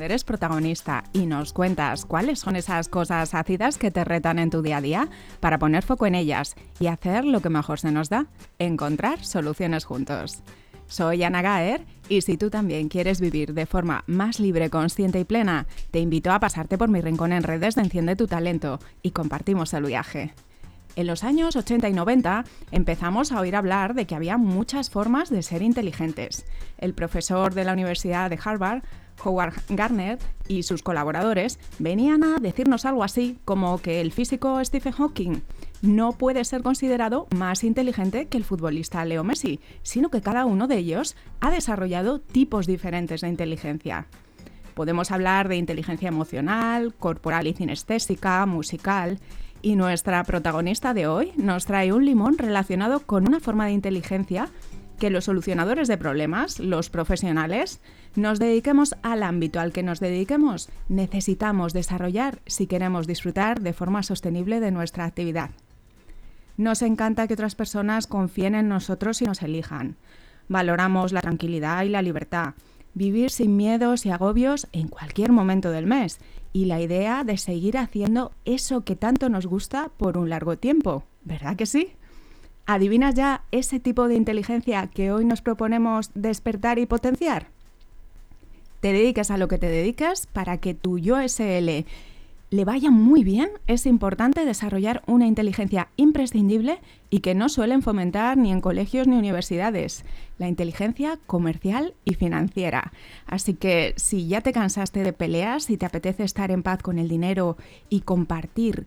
Eres protagonista y nos cuentas cuáles son esas cosas ácidas que te retan en tu día a día para poner foco en ellas y hacer lo que mejor se nos da, encontrar soluciones juntos. Soy Ana Gaer y si tú también quieres vivir de forma más libre, consciente y plena, te invito a pasarte por mi rincón en redes de Enciende tu Talento y compartimos el viaje. En los años 80 y 90 empezamos a oír hablar de que había muchas formas de ser inteligentes. El profesor de la Universidad de Harvard, Howard Gardner, y sus colaboradores venían a decirnos algo así como que el físico Stephen Hawking no puede ser considerado más inteligente que el futbolista Leo Messi, sino que cada uno de ellos ha desarrollado tipos diferentes de inteligencia. Podemos hablar de inteligencia emocional, corporal y cinestésica, musical, y nuestra protagonista de hoy nos trae un limón relacionado con una forma de inteligencia que los solucionadores de problemas, los profesionales, nos dediquemos al ámbito al que nos dediquemos, necesitamos desarrollar si queremos disfrutar de forma sostenible de nuestra actividad. Nos encanta que otras personas confíen en nosotros y nos elijan. Valoramos la tranquilidad y la libertad, vivir sin miedos y agobios en cualquier momento del mes y la idea de seguir haciendo eso que tanto nos gusta por un largo tiempo, ¿verdad que sí? ¿Adivinas ya ese tipo de inteligencia que hoy nos proponemos despertar y potenciar? Te dediques a lo que te dediques para que tu yo SL le vaya muy bien, es importante desarrollar una inteligencia imprescindible y que no suelen fomentar ni en colegios ni universidades, la inteligencia comercial y financiera. Así que si ya te cansaste de peleas y te apetece estar en paz con el dinero y compartir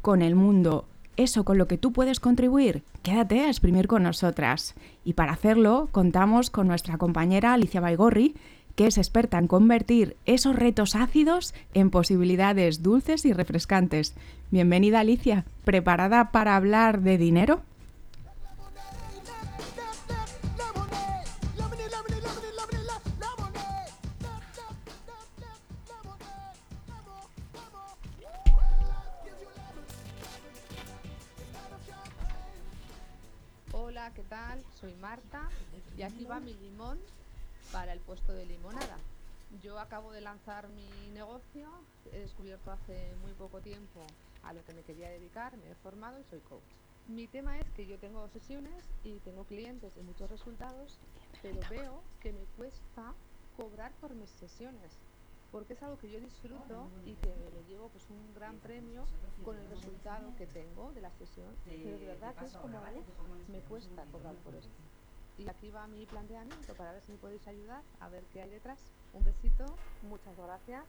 con el mundo eso con lo que tú puedes contribuir, quédate a exprimir con nosotras. Y para hacerlo contamos con nuestra compañera Alicia Baigorri, que es experta en convertir esos retos ácidos en posibilidades dulces y refrescantes. Bienvenida Alicia, ¿preparada para hablar de dinero? Tal? Soy Marta y aquí va mi limón para el puesto de limonada. Yo acabo de lanzar mi negocio, he descubierto hace muy poco tiempo a lo que me quería dedicar, me he formado y soy coach. Mi tema es que yo tengo sesiones y tengo clientes y muchos resultados, pero veo que me cuesta cobrar por mis sesiones, porque es algo que yo disfruto y que me llevo pues un gran premio con el resultado que tengo de la sesión, pero de verdad que es como me cuesta cobrar por esto. Y aquí va mi planteamiento para ver si me podéis ayudar a ver qué hay detrás. Un besito, muchas gracias.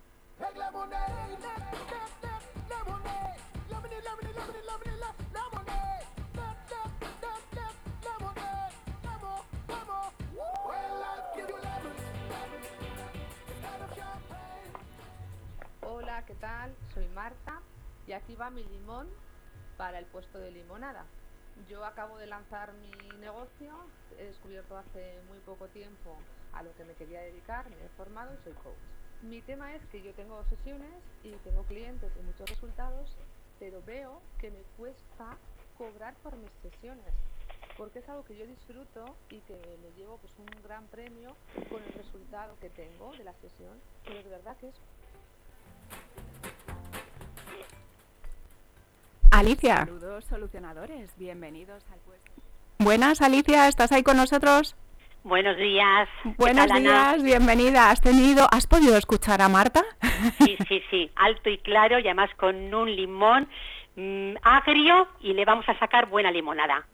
¿Qué tal? Soy Marta y aquí va mi limón para el puesto de limonada. Yo acabo de lanzar mi negocio, he descubierto hace muy poco tiempo a lo que me quería dedicar, me he formado y soy coach. Mi tema es que yo tengo sesiones y tengo clientes y muchos resultados, pero veo que me cuesta cobrar por mis sesiones, porque es algo que yo disfruto y que me llevo pues un gran premio con el resultado que tengo de la sesión, pero de verdad que es Alicia. Saludos solucionadores, bienvenidos al puesto. Buenas, Alicia, ¿estás ahí con nosotros? Buenos días. Buenos días, bienvenida. ¿Has tenido, has podido escuchar a Marta? Sí, sí, sí, alto y claro y además con un limón mm, agrio y le vamos a sacar buena limonada.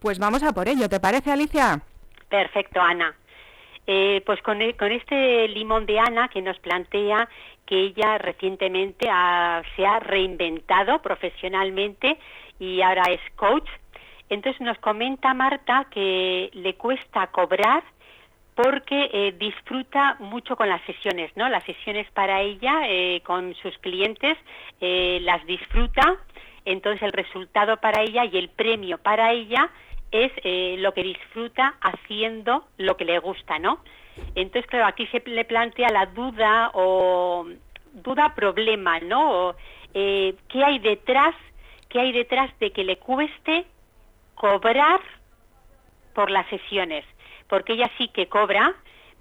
Pues vamos a por ello, ¿te parece, Alicia? Perfecto, Ana. Eh, pues con, e, con, este limón de Ana que nos plantea que ella recientemente se ha reinventado profesionalmente y ahora es coach. Entonces nos comenta Marta que le cuesta cobrar porque eh, disfruta mucho con las sesiones, ¿no? Las sesiones para ella eh, con sus clientes las disfruta, entonces el resultado para ella y el premio para ella es lo que disfruta haciendo lo que le gusta, ¿no? Entonces, claro, aquí se le plantea la duda o duda problema, ¿no? Eh, ¿Qué hay detrás? ¿Qué hay detrás de que le cueste cobrar por las sesiones? Porque ella sí que cobra,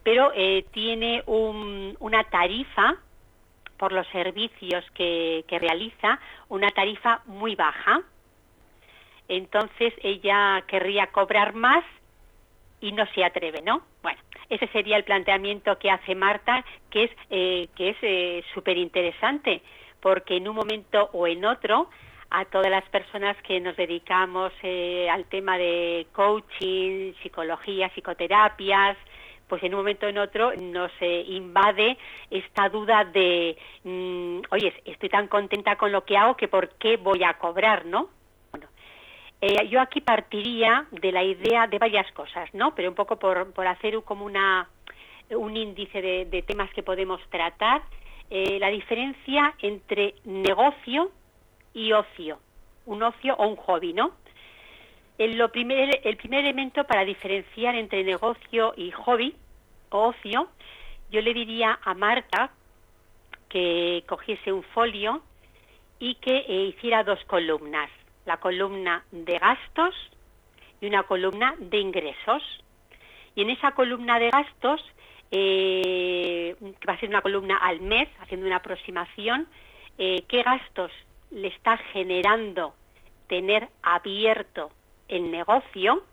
pero eh, tiene una tarifa por los servicios que, realiza, una tarifa muy baja. Entonces ella querría cobrar más y no se atreve, ¿no? Bueno, ese sería el planteamiento que hace Marta, que es eh, súper interesante, porque en un momento o en otro a todas las personas que nos dedicamos eh, al tema de coaching, psicología, psicoterapias, pues en un momento o en otro nos eh, invade esta duda de, mm, oye, estoy tan contenta con lo que hago que por qué voy a cobrar, ¿no? Eh, yo aquí partiría de la idea de varias cosas, ¿no? Pero un poco por, hacer como una, un índice de, temas que podemos tratar, la diferencia entre negocio y ocio, un ocio o un hobby, ¿no? El, lo primer, el primer elemento para diferenciar entre negocio y hobby o ocio, yo le diría a Marta que cogiese un folio y que eh, hiciera dos columnas, la columna de gastos y una columna de ingresos. Y en esa columna de gastos, eh, que va a ser una columna al mes, haciendo una aproximación, eh, qué gastos le está generando tener abierto el negocio,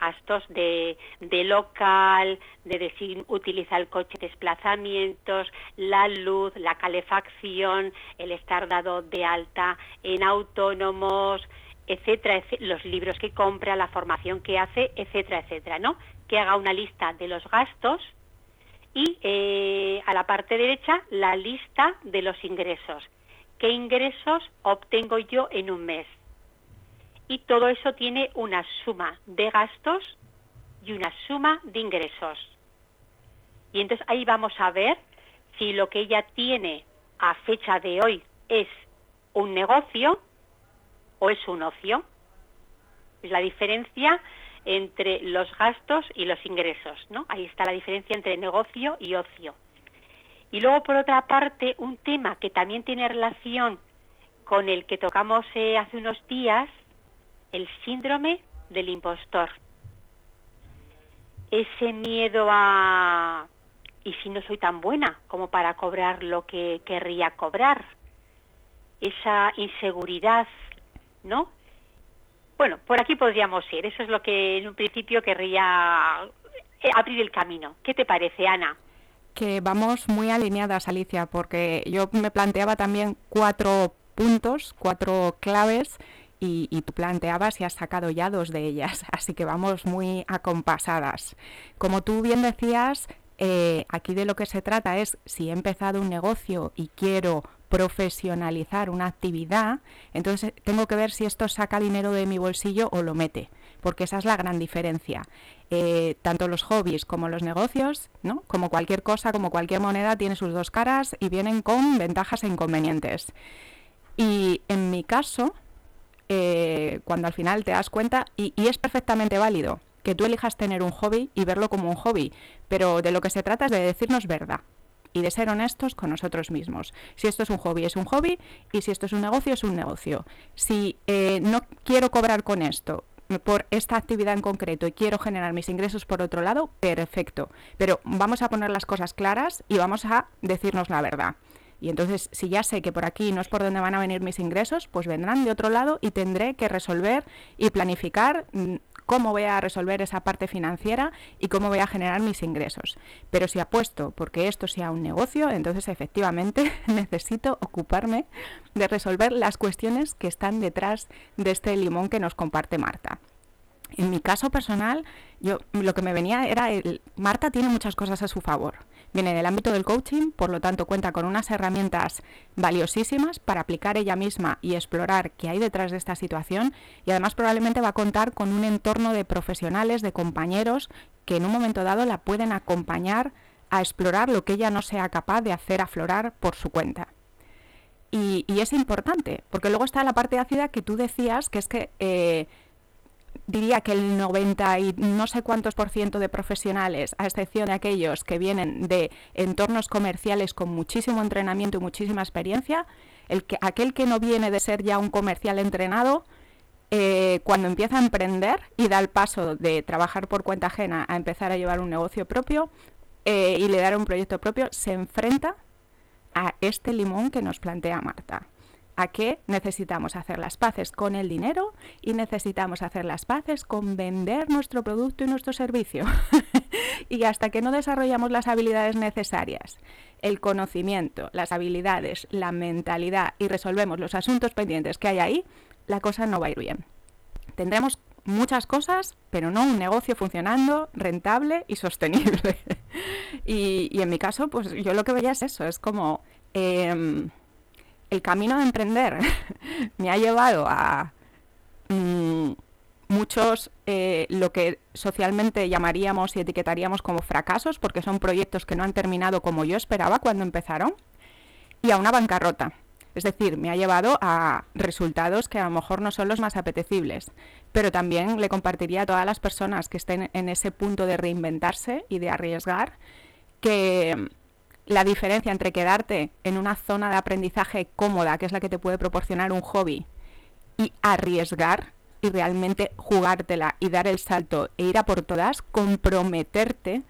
gastos de, local, de decir, utiliza el coche de desplazamientos, la luz, la calefacción, el estar dado de alta en autónomos, etcétera, los libros que compra, la formación que hace, etcétera, etcétera, ¿no? Que haga una lista de los gastos y eh, a la parte derecha la lista de los ingresos qué ingresos obtengo yo en un mes. Y todo eso tiene una suma de gastos y una suma de ingresos. Y entonces ahí vamos a ver si lo que ella tiene a fecha de hoy es un negocio o es un ocio. Es la diferencia entre los gastos y los ingresos, ¿no? Ahí está la diferencia entre negocio y ocio. Y luego, por otra parte, un tema que también tiene relación con el que tocamos eh, hace unos días, el síndrome del impostor. Ese miedo a, ¿y si no soy tan buena como para cobrar lo que querría cobrar? Esa inseguridad, ¿no? Bueno, por aquí podríamos ir. Eso es lo que en un principio querría eh, abrir el camino. ¿Qué te parece, Ana? que vamos muy alineadas, Alicia, porque yo me planteaba también cuatro puntos, cuatro claves, y, tú planteabas y has sacado ya dos de ellas, así que vamos muy acompasadas. Como tú bien decías, eh, aquí de lo que se trata es si he empezado un negocio y quiero profesionalizar una actividad, entonces tengo que ver si esto saca dinero de mi bolsillo o lo mete porque esa es la gran diferencia. Eh, tanto los hobbies como los negocios, ¿no? como cualquier cosa, como cualquier moneda, tiene sus dos caras y vienen con ventajas e inconvenientes. Y en mi caso, eh, cuando al final te das cuenta, y, es perfectamente válido que tú elijas tener un hobby y verlo como un hobby, pero de lo que se trata es de decirnos verdad y de ser honestos con nosotros mismos. Si esto es un hobby, es un hobby, y si esto es un negocio, es un negocio. Si eh, no quiero cobrar con esto por esta actividad en concreto y quiero generar mis ingresos por otro lado, perfecto. Pero vamos a poner las cosas claras y vamos a decirnos la verdad. Y entonces, si ya sé que por aquí no es por donde van a venir mis ingresos, pues vendrán de otro lado y tendré que resolver y planificar mm, cómo voy a resolver esa parte financiera y cómo voy a generar mis ingresos. Pero si apuesto porque esto sea un negocio, entonces efectivamente necesito ocuparme de resolver las cuestiones que están detrás de este limón que nos comparte Marta. En mi caso personal, yo lo que me venía era el Marta tiene muchas cosas a su favor. Viene del ámbito del coaching, por lo tanto cuenta con unas herramientas valiosísimas para aplicar ella misma y explorar qué hay detrás de esta situación y además probablemente va a contar con un entorno de profesionales, de compañeros que en un momento dado la pueden acompañar a explorar lo que ella no sea capaz de hacer aflorar por su cuenta. Y, es importante, porque luego está la parte ácida que tú decías, que es que eh, diría que el 90 y no sé cuántos por ciento de profesionales, a excepción de aquellos que vienen de entornos comerciales con muchísimo entrenamiento y muchísima experiencia, el que, aquel que no viene de ser ya un comercial entrenado, eh, cuando empieza a emprender y da el paso de trabajar por cuenta ajena a empezar a llevar un negocio propio, eh, y liderar un proyecto propio se enfrenta a este limón que nos plantea Marta. ¿A qué necesitamos hacer las paces con el dinero y necesitamos hacer las paces con vender nuestro producto y nuestro servicio? y hasta que no desarrollamos las habilidades necesarias, el conocimiento, las habilidades, la mentalidad y resolvemos los asuntos pendientes que hay ahí, la cosa no va a ir bien. Tendremos muchas cosas, pero no un negocio funcionando, rentable y sostenible. y, en mi caso, pues yo lo que veía es eso, es como... Em, el camino de emprender me ha llevado a mm, muchos eh, lo que socialmente llamaríamos y etiquetaríamos como fracasos, porque son proyectos que no han terminado como yo esperaba cuando empezaron, y a una bancarrota. Es decir, me ha llevado a resultados que a lo mejor no son los más apetecibles, pero también le compartiría a todas las personas que estén en ese punto de reinventarse y de arriesgar que la diferencia entre quedarte en una zona de aprendizaje cómoda, que es la que te puede proporcionar un hobby, y arriesgar y realmente jugártela y dar el salto e ir a por todas, comprometerte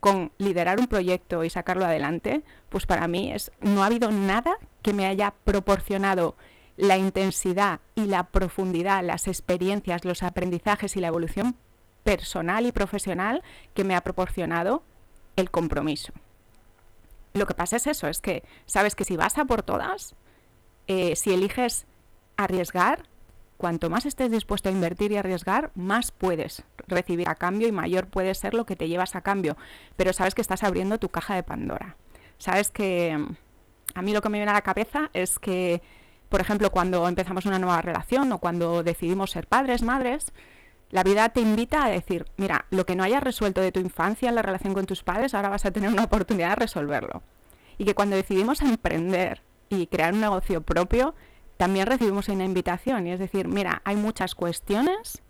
con liderar un proyecto y sacarlo adelante, pues para mí es no ha habido nada que me haya proporcionado la intensidad y la profundidad, las experiencias, los aprendizajes y la evolución personal y profesional que me ha proporcionado el compromiso. Lo que pasa es eso, es que sabes que si vas a por todas, eh, si eliges arriesgar, cuanto más estés dispuesto a invertir y arriesgar, más puedes recibir a cambio y mayor puede ser lo que te llevas a cambio. Pero sabes que estás abriendo tu caja de Pandora. Sabes que a mí lo que me viene a la cabeza es que, por ejemplo, cuando empezamos una nueva relación o cuando decidimos ser padres, madres, la vida te invita a decir, mira, lo que no hayas resuelto de tu infancia en la relación con tus padres, ahora vas a tener una oportunidad de resolverlo. Y que cuando decidimos emprender y crear un negocio propio, también recibimos una invitación. Y es decir, mira, hay muchas cuestiones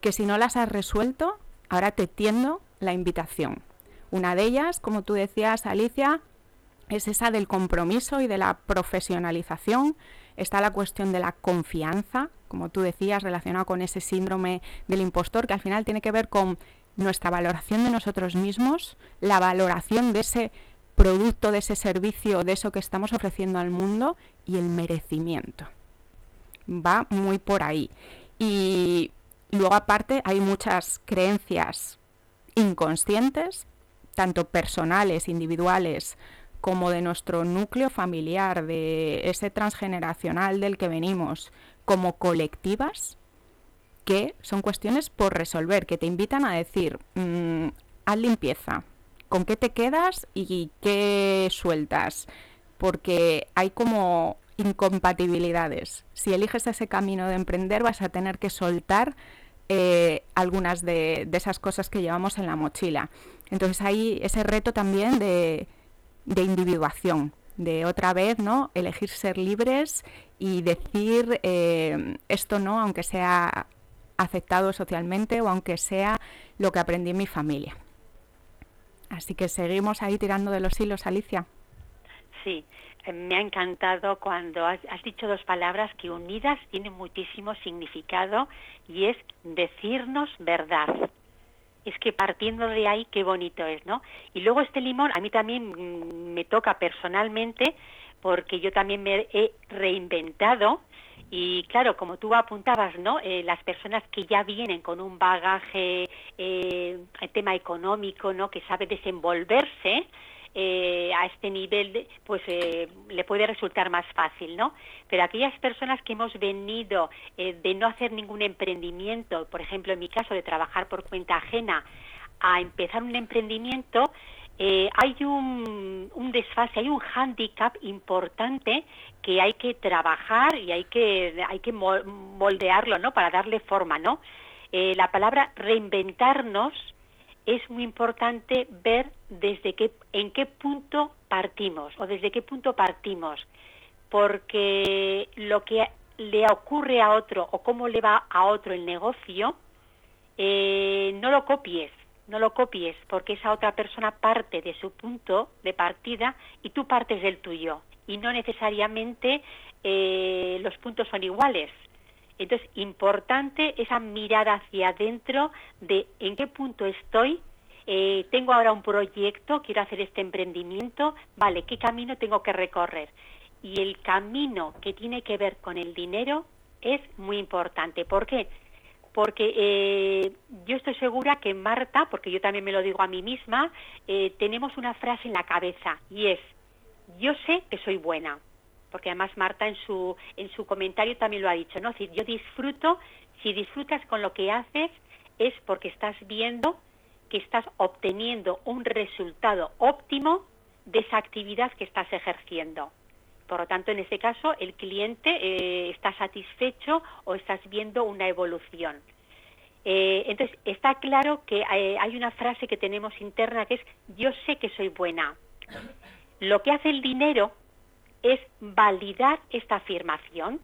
que si no las has resuelto, ahora te tiendo la invitación. Una de ellas, como tú decías, Alicia, es esa del compromiso y de la profesionalización. Está la cuestión de la confianza, como tú decías, relacionado con ese síndrome del impostor, que al final tiene que ver con nuestra valoración de nosotros mismos, la valoración de ese producto, de ese servicio, de eso que estamos ofreciendo al mundo y el merecimiento. Va muy por ahí. Y luego aparte hay muchas creencias inconscientes, tanto personales, individuales, como de nuestro núcleo familiar, de ese transgeneracional del que venimos, como colectivas que son cuestiones por resolver, que te invitan a decir, mm, haz limpieza, ¿con qué te quedas y qué sueltas? Porque hay como incompatibilidades. Si eliges ese camino de emprender vas a tener que soltar eh, algunas de, de, esas cosas que llevamos en la mochila. Entonces hay ese reto también de, de individuación, de otra vez, ¿no? Elegir ser libres y decir eh, esto no, aunque sea aceptado socialmente o aunque sea lo que aprendí en mi familia. Así que seguimos ahí tirando de los hilos, Alicia. Sí, eh, me ha encantado cuando has, has, dicho dos palabras que unidas tienen muchísimo significado y es decirnos verdad es que partiendo de ahí qué bonito es, ¿no? Y luego este limón a mí también mm, me toca personalmente porque yo también me he reinventado y claro, como tú apuntabas, ¿no? Eh, las personas que ya vienen con un bagaje, eh, tema económico, ¿no? Que sabe desenvolverse, eh, a este nivel, pues eh, le puede resultar más fácil, ¿no? Pero aquellas personas que hemos venido de no hacer ningún emprendimiento, por ejemplo, en mi caso, de trabajar por cuenta ajena, a empezar un emprendimiento, hay un, desfase, hay un hándicap importante que hay que trabajar y hay que, hay que moldearlo, ¿no? Para darle forma, ¿no? la palabra reinventarnos es muy importante ver desde qué, en qué punto partimos o desde qué punto partimos, porque lo que le ocurre a otro o cómo le va a otro el negocio, eh, no lo copies, no lo copies, porque esa otra persona parte de su punto de partida y tú partes del tuyo, y no necesariamente eh, los puntos son iguales. Entonces, importante esa mirada hacia adentro de en qué punto estoy, eh, tengo ahora un proyecto, quiero hacer este emprendimiento, vale, ¿qué camino tengo que recorrer? Y el camino que tiene que ver con el dinero es muy importante. ¿Por qué? Porque eh, yo estoy segura que Marta, porque yo también me lo digo a mí misma, eh, tenemos una frase en la cabeza y es, yo sé que soy buena. Porque además Marta en su, en su comentario también lo ha dicho, ¿no? Es yo disfruto, si disfrutas con lo que haces, es porque estás viendo que estás obteniendo un resultado óptimo de esa actividad que estás ejerciendo. Por lo tanto, en este caso, el cliente eh, está satisfecho o estás viendo una evolución. Eh, entonces, está claro que eh, hay una frase que tenemos interna que es yo sé que soy buena. Lo que hace el dinero es validar esta afirmación.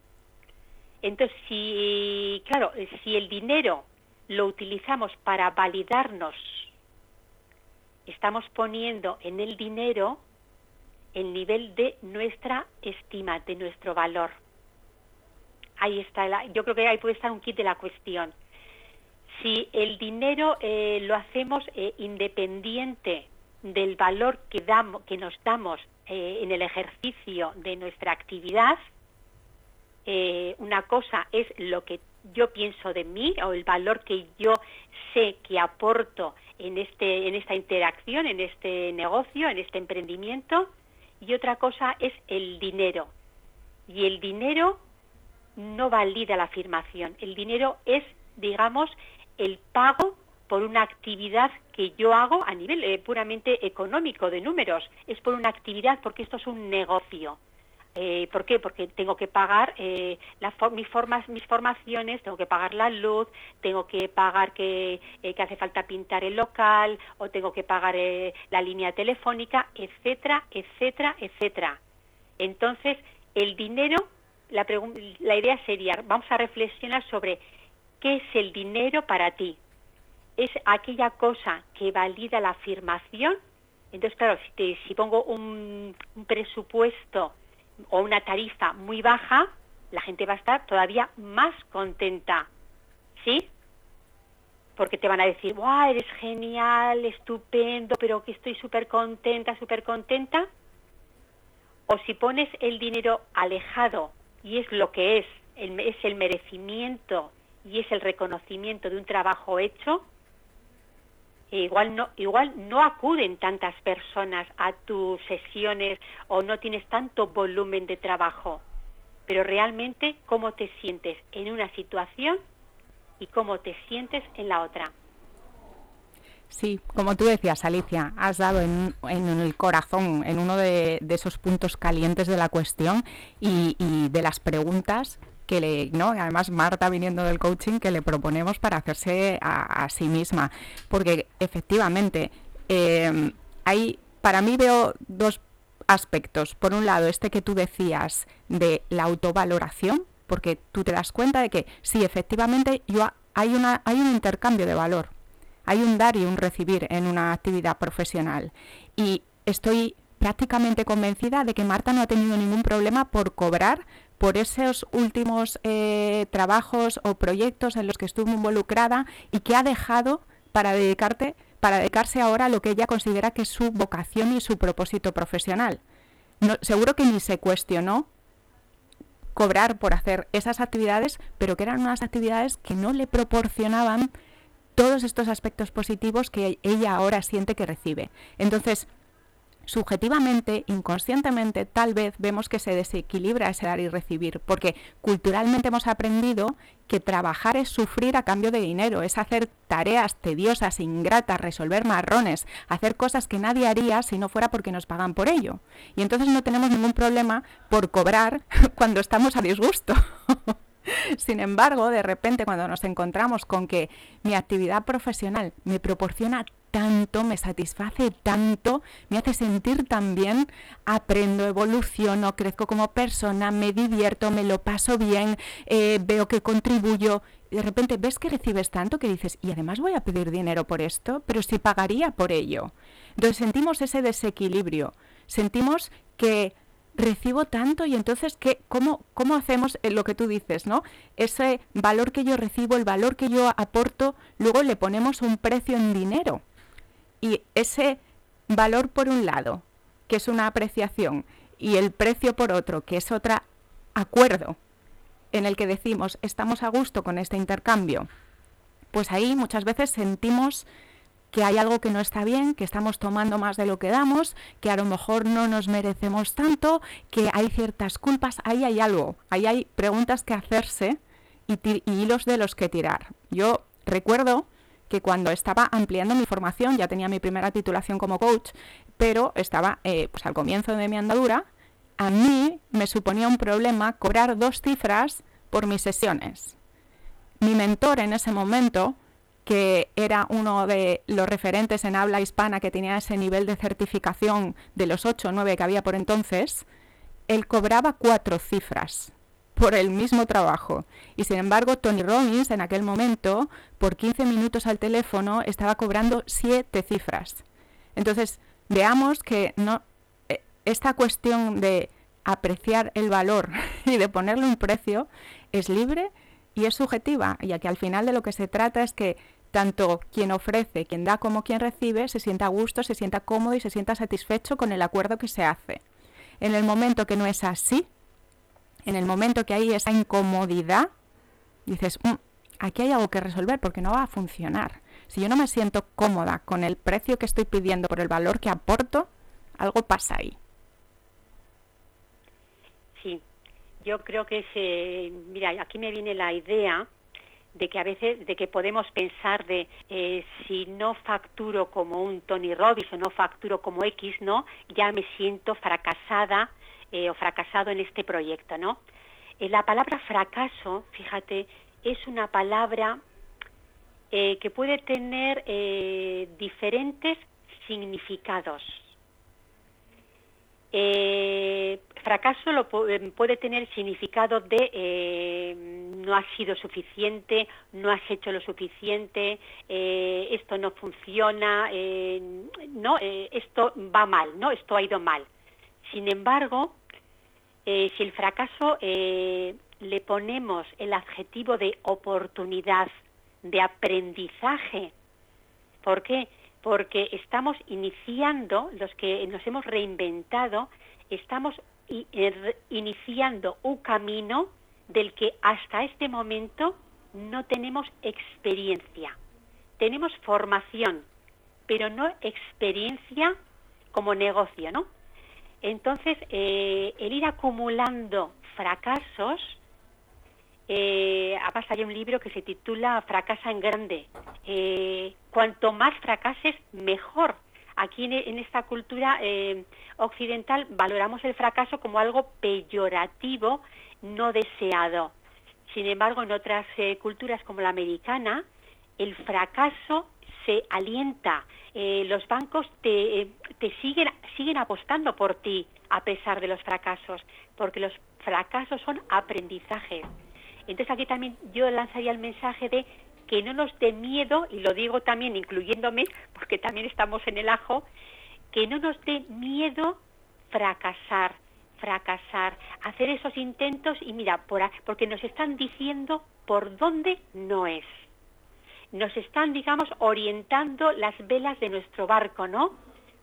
Entonces, si, claro, si el dinero lo utilizamos para validarnos, estamos poniendo en el dinero el nivel de nuestra estima, de nuestro valor. Ahí está, yo creo que ahí puede estar un kit de la cuestión. Si el dinero eh, lo hacemos eh, independiente del valor que, damos, que nos damos eh, en el ejercicio de nuestra actividad, una cosa es lo que yo pienso de mí o el valor que yo sé que aporto en, este, en esta interacción, en este negocio, en este emprendimiento, y otra cosa es el dinero. Y el dinero no valida la afirmación. El dinero es, digamos, el pago por una actividad que yo hago a nivel eh, puramente económico, de números. Es por una actividad porque esto es un negocio. Eh, ¿Por qué? Porque tengo que pagar eh, mis, formas, mis formaciones, tengo que pagar la luz, tengo que pagar que, eh, hace falta pintar el local, o tengo que pagar eh, la línea telefónica, etcétera, etcétera, etcétera. Entonces, el dinero, la, la idea sería, vamos a reflexionar sobre qué es el dinero para ti. ¿Es aquella cosa que valida la afirmación? Entonces, claro, si, si pongo un, un presupuesto o una tarifa muy baja, la gente va a estar todavía más contenta. ¿Sí? Porque te van a decir, ¡guau! Eres genial, estupendo, pero que estoy súper contenta, súper contenta. O si pones el dinero alejado y es lo que es, es el merecimiento y es el reconocimiento de un trabajo hecho, igual no, igual no acuden tantas personas a tus sesiones o no tienes tanto volumen de trabajo, pero realmente cómo te sientes en una situación y cómo te sientes en la otra. Sí, como tú decías, Alicia, has dado en, el corazón, en uno de, esos puntos calientes de la cuestión y, y de las preguntas que le, ¿no? Además, Marta viniendo del coaching que le proponemos para hacerse a, sí misma. Porque efectivamente, eh, hay, para mí veo dos aspectos. Por un lado, este que tú decías de la autovaloración, porque tú te das cuenta de que sí, efectivamente, yo, hay, una, hay un intercambio de valor. Hay un dar y un recibir en una actividad profesional. Y estoy prácticamente convencida de que Marta no ha tenido ningún problema por cobrar por esos últimos eh, trabajos o proyectos en los que estuvo involucrada y que ha dejado para dedicarte para dedicarse ahora a lo que ella considera que es su vocación y su propósito profesional. seguro que ni se cuestionó cobrar por hacer esas actividades, pero que eran unas actividades que no le proporcionaban todos estos aspectos positivos que ella ahora siente que recibe. Entonces, subjetivamente, inconscientemente, tal vez vemos que se desequilibra ese dar y recibir, porque culturalmente hemos aprendido que trabajar es sufrir a cambio de dinero, es hacer tareas tediosas, ingratas, resolver marrones, hacer cosas que nadie haría si no fuera porque nos pagan por ello. Y entonces no tenemos ningún problema por cobrar cuando estamos a disgusto. Sin embargo, de repente cuando nos encontramos con que mi actividad profesional me proporciona tanto, me satisface tanto, me hace sentir tan bien, aprendo, evoluciono, crezco como persona, me divierto, me lo paso bien, eh, veo que contribuyo. De repente ves que recibes tanto que dices, y además voy a pedir dinero por esto, pero si pagaría por ello. Entonces sentimos ese desequilibrio, sentimos que recibo tanto y entonces ¿qué, cómo, cómo hacemos lo que tú dices, ¿no? Ese valor que yo recibo, el valor que yo aporto, luego le ponemos un precio en dinero. Y ese valor por un lado, que es una apreciación, y el precio por otro, que es otro acuerdo en el que decimos estamos a gusto con este intercambio, pues ahí muchas veces sentimos que hay algo que no está bien, que estamos tomando más de lo que damos, que a lo mejor no nos merecemos tanto, que hay ciertas culpas, ahí hay algo, ahí hay preguntas que hacerse y, hilos de los que tirar. Yo recuerdo que cuando estaba ampliando mi formación, ya tenía mi primera titulación como coach, pero estaba eh, pues al comienzo de mi andadura, a mí me suponía un problema cobrar dos cifras por mis sesiones. Mi mentor en ese momento, que era uno de los referentes en habla hispana que tenía ese nivel de certificación de los ocho o nueve que había por entonces, él cobraba cuatro cifras por el mismo trabajo. Y sin embargo, Tony Robbins en aquel momento, por 15 minutos al teléfono, estaba cobrando siete cifras. Entonces, veamos que no, eh, esta cuestión de apreciar el valor y de ponerle un precio es libre y es subjetiva, ya que al final de lo que se trata es que tanto quien ofrece, quien da como quien recibe, se sienta a gusto, se sienta cómodo y se sienta satisfecho con el acuerdo que se hace. En el momento que no es así, en el momento que hay esa incomodidad, dices, mm, aquí hay algo que resolver porque no va a funcionar. Si yo no me siento cómoda con el precio que estoy pidiendo por el valor que aporto, algo pasa ahí. Sí, yo creo que se, mira, aquí me viene la idea de que a veces de que podemos pensar de eh, si no facturo como un Tony Robbins o no facturo como X, ¿no? Ya me siento fracasada eh, o fracasado en este proyecto, ¿no? Eh, la palabra fracaso, fíjate, es una palabra que puede tener diferentes significados. Fracaso lo puede tener significado de no has sido suficiente, no has hecho lo suficiente, esto no funciona, no, esto va mal, no, esto ha ido mal. Sin embargo, eh, si el fracaso eh, le ponemos el adjetivo de oportunidad, de aprendizaje, ¿por qué? Porque estamos iniciando, los que nos hemos reinventado, estamos er, iniciando un camino del que hasta este momento no tenemos experiencia. Tenemos formación, pero no experiencia como negocio, ¿no? Entonces, eh, el ir acumulando fracasos, eh, hay un libro que se titula Fracasa en grande. Eh, cuanto más fracases, mejor. Aquí en, esta cultura eh, occidental valoramos el fracaso como algo peyorativo, no deseado. Sin embargo, en otras culturas como la americana, el fracaso se alienta, eh, los bancos te, eh, te siguen, siguen apostando por ti a pesar de los fracasos, porque los fracasos son aprendizajes. Entonces aquí también yo lanzaría el mensaje de que no nos dé miedo, y lo digo también incluyéndome, porque también estamos en el ajo, que no nos dé miedo fracasar, fracasar, hacer esos intentos y mira, por, porque nos están diciendo por dónde no es nos están, digamos, orientando las velas de nuestro barco, ¿no?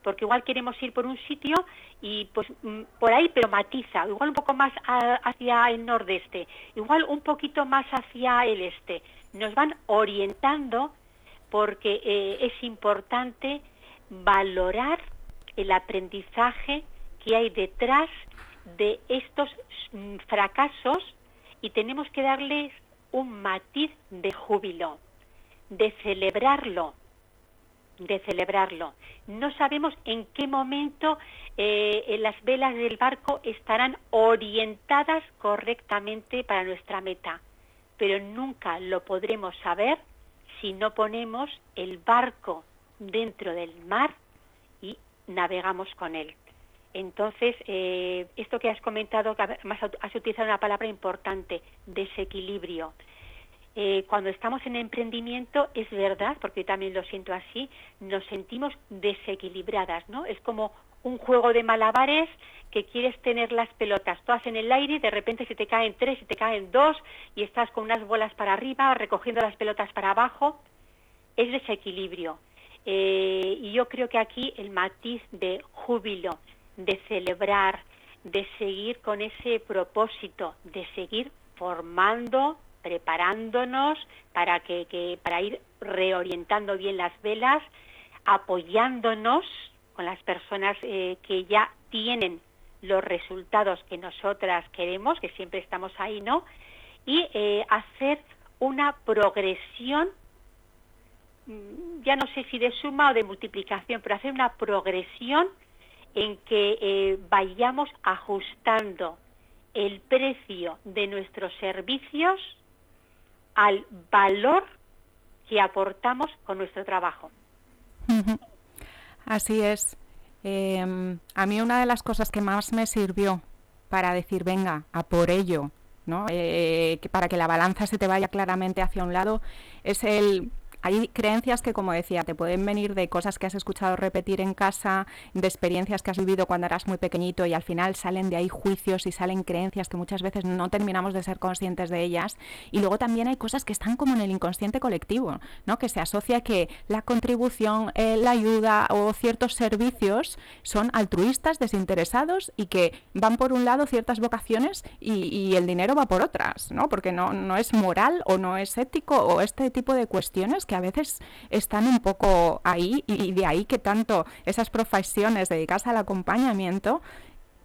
Porque igual queremos ir por un sitio y pues mm, por ahí, pero matiza, igual un poco más hacia el nordeste, igual un poquito más hacia el este. Nos van orientando porque eh, es importante valorar el aprendizaje que hay detrás de estos mm, fracasos y tenemos que darles un matiz de júbilo de celebrarlo, de celebrarlo. No sabemos en qué momento eh, las velas del barco estarán orientadas correctamente para nuestra meta, pero nunca lo podremos saber si no ponemos el barco dentro del mar y navegamos con él. Entonces, eh, esto que has comentado, que has utilizado una palabra importante, desequilibrio. Eh, cuando estamos en emprendimiento es verdad, porque yo también lo siento así, nos sentimos desequilibradas, ¿no? Es como un juego de malabares que quieres tener las pelotas todas en el aire, y de repente se te caen tres, se te caen dos y estás con unas bolas para arriba, recogiendo las pelotas para abajo. Es desequilibrio. Eh, y yo creo que aquí el matiz de júbilo, de celebrar, de seguir con ese propósito, de seguir formando, preparándonos para que, para ir reorientando bien las velas, apoyándonos con las personas eh, que ya tienen los resultados que nosotras queremos, que siempre estamos ahí, ¿no? Y eh, hacer una progresión, mm, ya no sé si de suma o de multiplicación, pero hacer una progresión en que eh, vayamos ajustando el precio de nuestros servicios al valor que aportamos con nuestro trabajo. Así es. Em, a mí una de las cosas que más me sirvió para decir, venga, a por ello, ¿no? Eh, que para que la balanza se te vaya claramente hacia un lado, es el hay creencias que, como decía, te pueden venir de cosas que has escuchado repetir en casa, de experiencias que has vivido cuando eras muy pequeñito y al final salen de ahí juicios y salen creencias que muchas veces no terminamos de ser conscientes de ellas. Y luego también hay cosas que están como en el inconsciente colectivo, ¿no? que se asocia que la contribución, eh, la ayuda o ciertos servicios son altruistas, desinteresados y que van por un lado ciertas vocaciones y, el dinero va por otras, ¿no? porque no, no es moral o no es ético o este tipo de cuestiones que a veces están un poco ahí y de ahí que tanto esas profesiones dedicadas al acompañamiento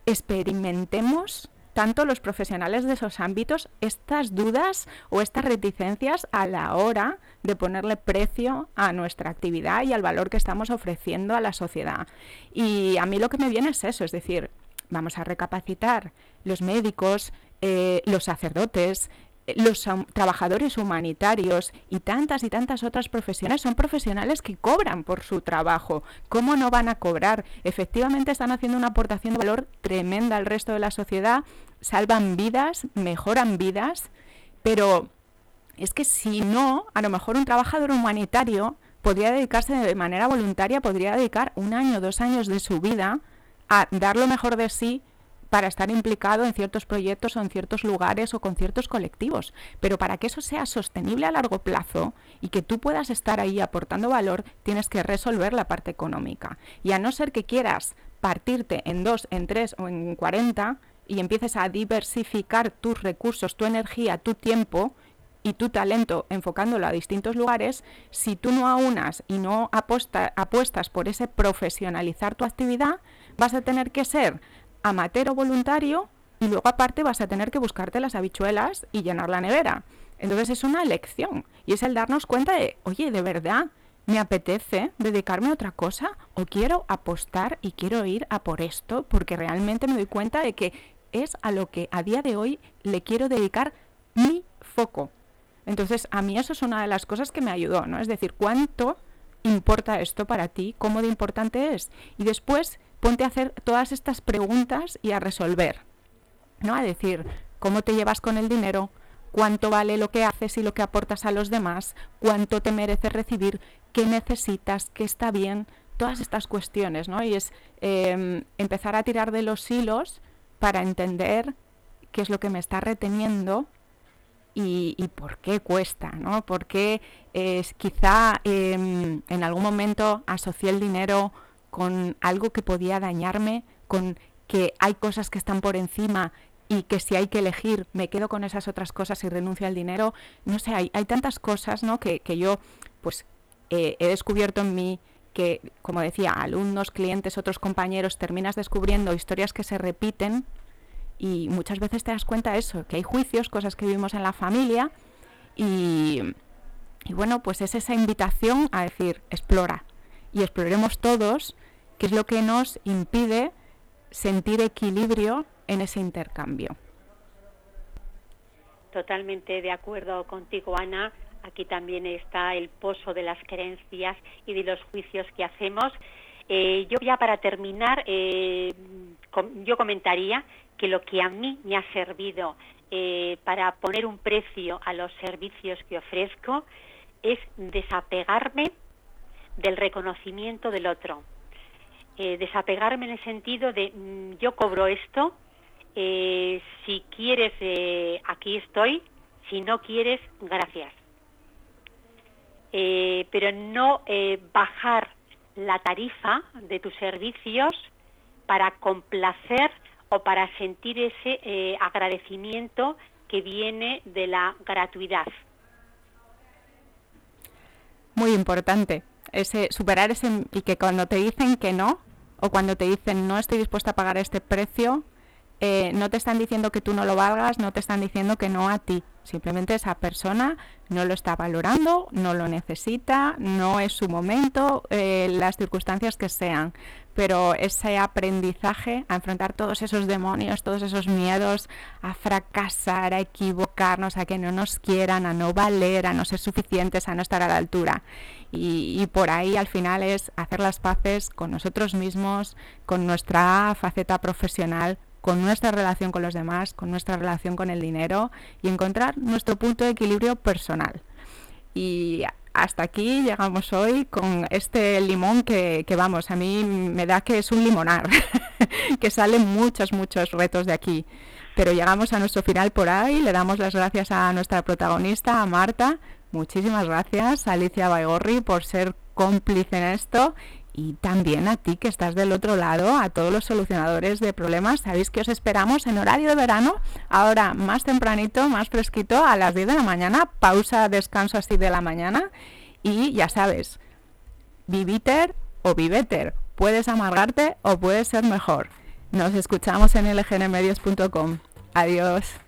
experimentemos tanto los profesionales de esos ámbitos estas dudas o estas reticencias a la hora de ponerle precio a nuestra actividad y al valor que estamos ofreciendo a la sociedad. Y a mí lo que me viene es eso, es decir, vamos a recapacitar los médicos, eh, los sacerdotes, los trabajadores humanitarios y tantas y tantas otras profesiones son profesionales que cobran por su trabajo. ¿Cómo no van a cobrar? Efectivamente están haciendo una aportación de valor tremenda al resto de la sociedad, salvan vidas, mejoran vidas, pero es que si no, a lo mejor un trabajador humanitario podría dedicarse de manera voluntaria, podría dedicar un año, dos años de su vida a dar lo mejor de sí para estar implicado en ciertos proyectos o en ciertos lugares o con ciertos colectivos. Pero para que eso sea sostenible a largo plazo y que tú puedas estar ahí aportando valor, tienes que resolver la parte económica. Y a no ser que quieras partirte en dos, en tres o en cuarenta y empieces a diversificar tus recursos, tu energía, tu tiempo, y tu talento enfocándolo a distintos lugares, si tú no aunas y no apuestas por ese profesionalizar tu actividad, vas a tener que ser amateur o voluntario y luego aparte vas a tener que buscarte las habichuelas y llenar la nevera. Entonces es una elección y es el darnos cuenta de, oye, de verdad, me apetece dedicarme a otra cosa o quiero apostar y quiero ir a por esto porque realmente me doy cuenta de que es a lo que a día de hoy le quiero dedicar mi foco. Entonces a mí eso es una de las cosas que me ayudó, ¿no? Es decir, ¿cuánto importa esto para ti? ¿Cómo de importante es? Y después ponte a hacer todas estas preguntas y a resolver, ¿no? A decir, ¿cómo te llevas con el dinero? ¿Cuánto vale lo que haces y lo que aportas a los demás? ¿Cuánto te merece recibir? ¿Qué necesitas? ¿Qué está bien? Todas estas cuestiones, ¿no? Y es em, empezar a tirar de los hilos para entender qué es lo que me está reteniendo y, por qué cuesta, ¿no? ¿Por qué es, quizá em, en algún momento asocié el dinero con algo que podía dañarme, con que hay cosas que están por encima y que si hay que elegir me quedo con esas otras cosas y renuncio al dinero. No sé, hay, hay tantas cosas ¿no? que, yo pues eh, he descubierto en mí que, como decía, alumnos, clientes, otros compañeros, terminas descubriendo historias que se repiten y muchas veces te das cuenta de eso, que hay juicios, cosas que vivimos en la familia y, y bueno, pues es esa invitación a decir, explora, y exploremos todos qué es lo que nos impide sentir equilibrio en ese intercambio. Totalmente de acuerdo contigo, Ana. Aquí también está el pozo de las creencias y de los juicios que hacemos. Eh, yo ya para terminar, eh, yo comentaría que lo que a mí me ha servido eh, para poner un precio a los servicios que ofrezco es desapegarme del reconocimiento del otro. Eh, desapegarme en el sentido de mm, yo cobro esto, eh, si quieres eh, aquí estoy, si no quieres, gracias. pero no bajar la tarifa de tus servicios para complacer o para sentir ese agradecimiento que viene de la gratuidad. Muy importante, ese superar ese y que cuando te dicen que no o cuando te dicen no estoy dispuesta a pagar este precio, eh, no te están diciendo que tú no lo valgas, no te están diciendo que no a ti. Simplemente esa persona no lo está valorando, no lo necesita, no es su momento, eh, las circunstancias que sean. Pero ese aprendizaje a enfrentar todos esos demonios, todos esos miedos, a fracasar, a equivocarnos, a que no nos quieran, a no valer, a no ser suficientes, a no estar a la altura. Y por ahí al final es hacer las paces con nosotros mismos, con nuestra faceta profesional, con nuestra relación con los demás, con nuestra relación con el dinero y encontrar nuestro punto de equilibrio personal. Y hasta aquí llegamos hoy con este limón que, vamos, a mí me da que es un limonar, que salen muchos, muchos retos de aquí. Pero llegamos a nuestro final por ahí, le damos las gracias a nuestra protagonista, a Marta. Muchísimas gracias, Alicia Baigorri, por ser cómplice en esto y también a ti que estás del otro lado, a todos los solucionadores de problemas. Sabéis que os esperamos en horario de verano, ahora más tempranito, más fresquito, a las 10 de la mañana, pausa, descanso así de la mañana. Y ya sabes, viviter o viveter, puedes amargarte o puedes ser mejor. Nos escuchamos en lgnmedios.com. Adiós.